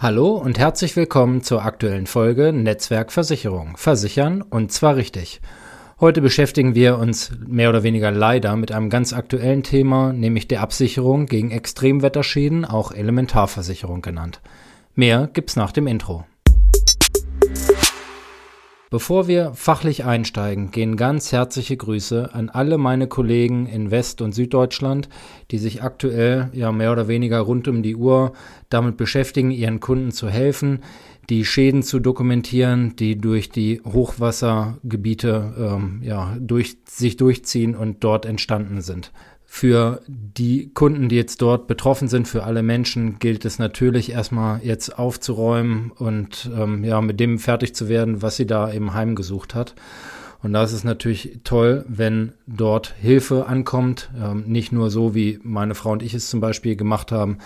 Hallo und herzlich willkommen zur aktuellen Folge Netzwerk Versicherung. Versichern und zwar richtig. Heute beschäftigen wir uns mehr oder weniger leider mit einem ganz aktuellen Thema, nämlich der Absicherung gegen Extremwetterschäden, auch Elementarversicherung genannt. Mehr gibt's nach dem Intro. Bevor wir fachlich einsteigen, gehen ganz herzliche Grüße an alle meine Kollegen in West- und Süddeutschland, die sich aktuell ja mehr oder weniger rund um die Uhr damit beschäftigen, ihren Kunden zu helfen, die Schäden zu dokumentieren, die durch die Hochwassergebiete ähm, ja, durch, sich durchziehen und dort entstanden sind. Für die Kunden, die jetzt dort betroffen sind, für alle Menschen gilt es natürlich erstmal jetzt aufzuräumen und ähm, ja, mit dem fertig zu werden, was sie da im Heim gesucht hat. Und da ist es natürlich toll, wenn dort Hilfe ankommt, ähm, nicht nur so, wie meine Frau und ich es zum Beispiel gemacht haben,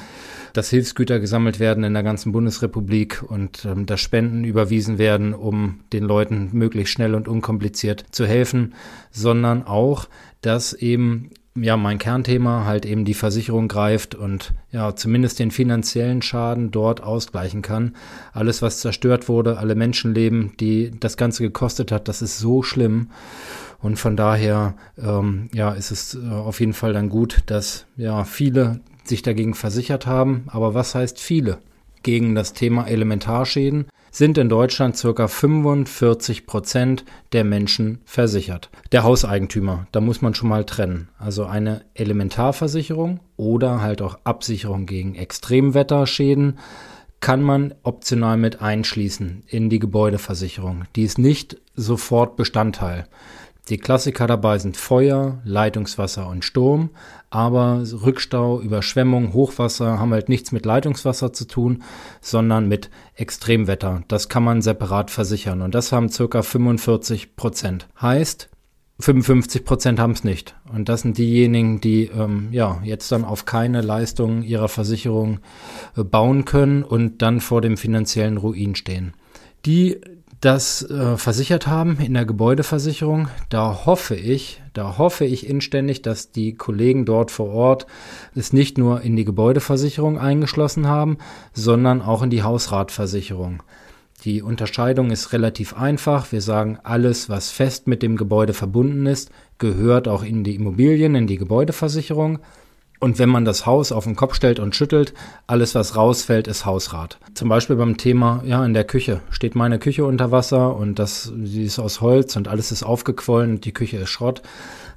dass Hilfsgüter gesammelt werden in der ganzen Bundesrepublik und ähm, dass Spenden überwiesen werden, um den Leuten möglichst schnell und unkompliziert zu helfen, sondern auch, dass eben ja, mein Kernthema halt eben die Versicherung greift und ja, zumindest den finanziellen Schaden dort ausgleichen kann. Alles, was zerstört wurde, alle Menschenleben, die das Ganze gekostet hat, das ist so schlimm. Und von daher, ähm, ja, ist es äh, auf jeden Fall dann gut, dass ja viele sich dagegen versichert haben. Aber was heißt viele? Gegen das Thema Elementarschäden sind in Deutschland circa 45 Prozent der Menschen versichert. Der Hauseigentümer, da muss man schon mal trennen. Also eine Elementarversicherung oder halt auch Absicherung gegen Extremwetterschäden kann man optional mit einschließen in die Gebäudeversicherung. Die ist nicht sofort Bestandteil. Die Klassiker dabei sind Feuer, Leitungswasser und Sturm, aber Rückstau, Überschwemmung, Hochwasser haben halt nichts mit Leitungswasser zu tun, sondern mit Extremwetter. Das kann man separat versichern und das haben circa 45 Prozent. Heißt, 55 Prozent haben es nicht. Und das sind diejenigen, die ähm, ja jetzt dann auf keine Leistungen ihrer Versicherung äh, bauen können und dann vor dem finanziellen Ruin stehen. Die das äh, versichert haben in der Gebäudeversicherung. Da hoffe ich, da hoffe ich inständig, dass die Kollegen dort vor Ort es nicht nur in die Gebäudeversicherung eingeschlossen haben, sondern auch in die Hausratversicherung. Die Unterscheidung ist relativ einfach. Wir sagen, alles, was fest mit dem Gebäude verbunden ist, gehört auch in die Immobilien, in die Gebäudeversicherung. Und wenn man das Haus auf den Kopf stellt und schüttelt, alles, was rausfällt, ist Hausrat. Zum Beispiel beim Thema, ja, in der Küche steht meine Küche unter Wasser und das, sie ist aus Holz und alles ist aufgequollen und die Küche ist Schrott,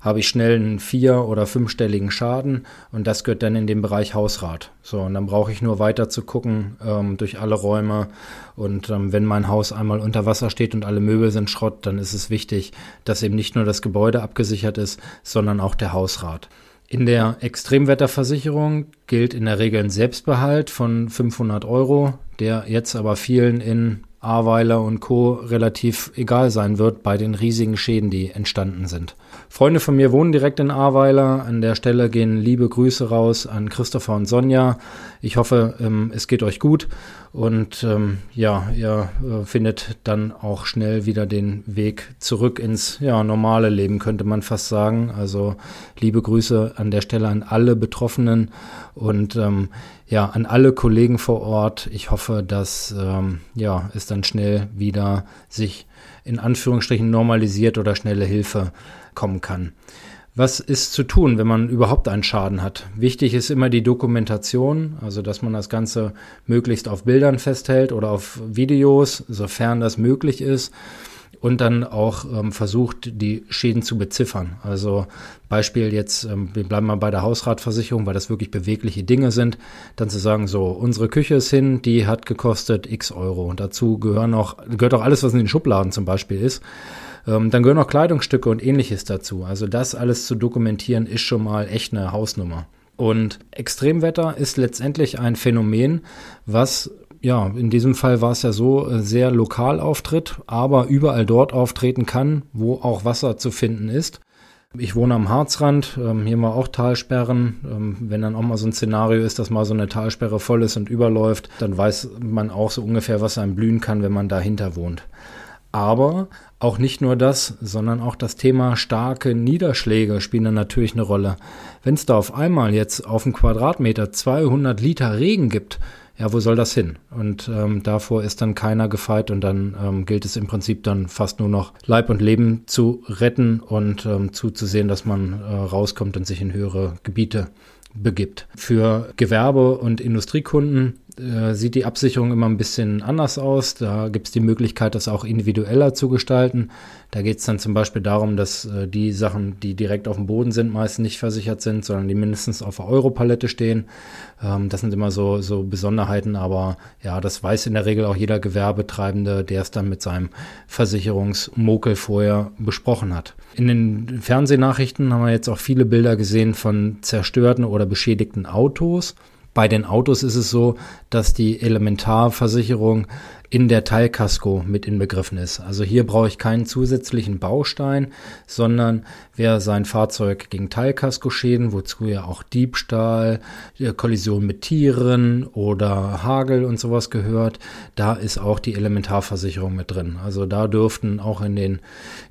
habe ich schnell einen vier- oder fünfstelligen Schaden und das gehört dann in den Bereich Hausrat. So, und dann brauche ich nur weiter zu gucken ähm, durch alle Räume und ähm, wenn mein Haus einmal unter Wasser steht und alle Möbel sind Schrott, dann ist es wichtig, dass eben nicht nur das Gebäude abgesichert ist, sondern auch der Hausrat. In der Extremwetterversicherung gilt in der Regel ein Selbstbehalt von 500 Euro, der jetzt aber vielen in Ahrweiler und Co. relativ egal sein wird bei den riesigen Schäden, die entstanden sind. Freunde von mir wohnen direkt in Ahrweiler. An der Stelle gehen liebe Grüße raus an Christopher und Sonja. Ich hoffe, ähm, es geht euch gut und ähm, ja, ihr äh, findet dann auch schnell wieder den Weg zurück ins ja, normale Leben, könnte man fast sagen. Also liebe Grüße an der Stelle an alle Betroffenen und ähm, ja, an alle Kollegen vor Ort. Ich hoffe, dass ähm, ja, es dann schnell wieder sich in Anführungsstrichen normalisiert oder schnelle Hilfe kommen kann. Was ist zu tun, wenn man überhaupt einen Schaden hat? Wichtig ist immer die Dokumentation, also dass man das Ganze möglichst auf Bildern festhält oder auf Videos, sofern das möglich ist und dann auch ähm, versucht, die Schäden zu beziffern. Also Beispiel jetzt, ähm, wir bleiben mal bei der Hausratversicherung, weil das wirklich bewegliche Dinge sind, dann zu sagen, so, unsere Küche ist hin, die hat gekostet x Euro. Und dazu gehören auch, gehört auch alles, was in den Schubladen zum Beispiel ist. Ähm, dann gehören auch Kleidungsstücke und ähnliches dazu. Also das alles zu dokumentieren, ist schon mal echt eine Hausnummer. Und Extremwetter ist letztendlich ein Phänomen, was ja, in diesem Fall war es ja so, äh, sehr lokal auftritt, aber überall dort auftreten kann, wo auch Wasser zu finden ist. Ich wohne am Harzrand, ähm, hier mal auch Talsperren. Ähm, wenn dann auch mal so ein Szenario ist, dass mal so eine Talsperre voll ist und überläuft, dann weiß man auch so ungefähr, was einem blühen kann, wenn man dahinter wohnt. Aber auch nicht nur das, sondern auch das Thema starke Niederschläge spielen dann natürlich eine Rolle. Wenn es da auf einmal jetzt auf einen Quadratmeter 200 Liter Regen gibt, ja, wo soll das hin? Und ähm, davor ist dann keiner gefeit und dann ähm, gilt es im Prinzip dann fast nur noch Leib und Leben zu retten und ähm, zuzusehen, dass man äh, rauskommt und sich in höhere Gebiete begibt. Für Gewerbe- und Industriekunden sieht die Absicherung immer ein bisschen anders aus. Da gibt es die Möglichkeit, das auch individueller zu gestalten. Da geht es dann zum Beispiel darum, dass äh, die Sachen, die direkt auf dem Boden sind, meist nicht versichert sind, sondern die mindestens auf der Europalette stehen. Ähm, das sind immer so, so Besonderheiten, aber ja, das weiß in der Regel auch jeder Gewerbetreibende, der es dann mit seinem Versicherungsmokel vorher besprochen hat. In den Fernsehnachrichten haben wir jetzt auch viele Bilder gesehen von zerstörten oder beschädigten Autos. Bei den Autos ist es so, dass die Elementarversicherung in der Teilkasko mit inbegriffen ist. Also hier brauche ich keinen zusätzlichen Baustein, sondern wer sein Fahrzeug gegen Teilkaskoschäden, wozu ja auch Diebstahl, Kollision mit Tieren oder Hagel und sowas gehört, da ist auch die Elementarversicherung mit drin. Also da dürften auch in den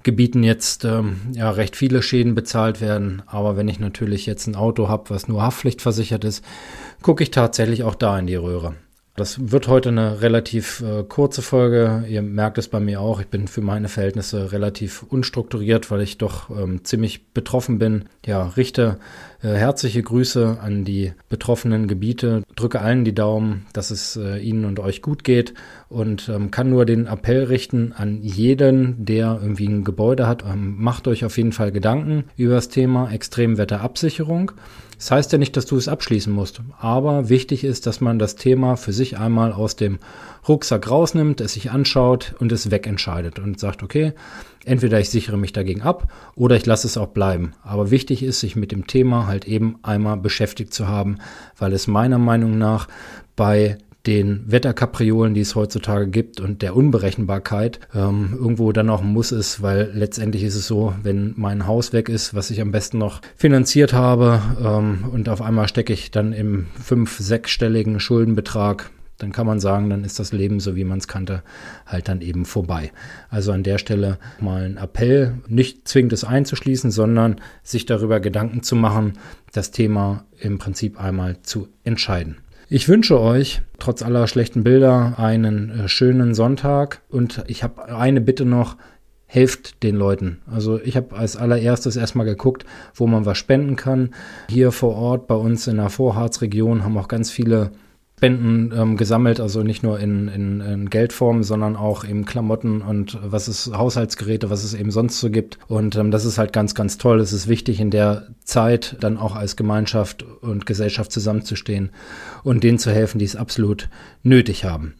Gebieten jetzt ähm, ja recht viele Schäden bezahlt werden. Aber wenn ich natürlich jetzt ein Auto habe, was nur Haftpflichtversichert ist, gucke ich tatsächlich auch da in die Röhre. Das wird heute eine relativ äh, kurze Folge. Ihr merkt es bei mir auch. Ich bin für meine Verhältnisse relativ unstrukturiert, weil ich doch ähm, ziemlich betroffen bin. Ja, richte äh, herzliche Grüße an die betroffenen Gebiete. Drücke allen die Daumen, dass es äh, Ihnen und euch gut geht und ähm, kann nur den Appell richten an jeden, der irgendwie ein Gebäude hat. Ähm, macht euch auf jeden Fall Gedanken über das Thema Extremwetterabsicherung. Das heißt ja nicht, dass du es abschließen musst, aber wichtig ist, dass man das Thema für sich einmal aus dem Rucksack rausnimmt, es sich anschaut und es wegentscheidet und sagt, okay, entweder ich sichere mich dagegen ab oder ich lasse es auch bleiben. Aber wichtig ist, sich mit dem Thema halt eben einmal beschäftigt zu haben, weil es meiner Meinung nach bei den Wetterkapriolen, die es heutzutage gibt und der Unberechenbarkeit ähm, irgendwo dann auch muss ist, weil letztendlich ist es so, wenn mein Haus weg ist, was ich am besten noch finanziert habe ähm, und auf einmal stecke ich dann im fünf-, sechsstelligen Schuldenbetrag, dann kann man sagen, dann ist das Leben, so wie man es kannte, halt dann eben vorbei. Also an der Stelle mal ein Appell, nicht zwingend es einzuschließen, sondern sich darüber Gedanken zu machen, das Thema im Prinzip einmal zu entscheiden. Ich wünsche euch trotz aller schlechten Bilder einen äh, schönen Sonntag und ich habe eine Bitte noch. Helft den Leuten. Also ich habe als allererstes erstmal geguckt, wo man was spenden kann. Hier vor Ort bei uns in der Vorharzregion haben auch ganz viele Spenden ähm, gesammelt, also nicht nur in, in, in, Geldform, sondern auch eben Klamotten und was es Haushaltsgeräte, was es eben sonst so gibt. Und ähm, das ist halt ganz, ganz toll. Es ist wichtig, in der Zeit dann auch als Gemeinschaft und Gesellschaft zusammenzustehen und denen zu helfen, die es absolut nötig haben.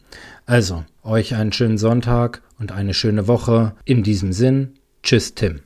Also, euch einen schönen Sonntag und eine schöne Woche. In diesem Sinn, tschüss Tim.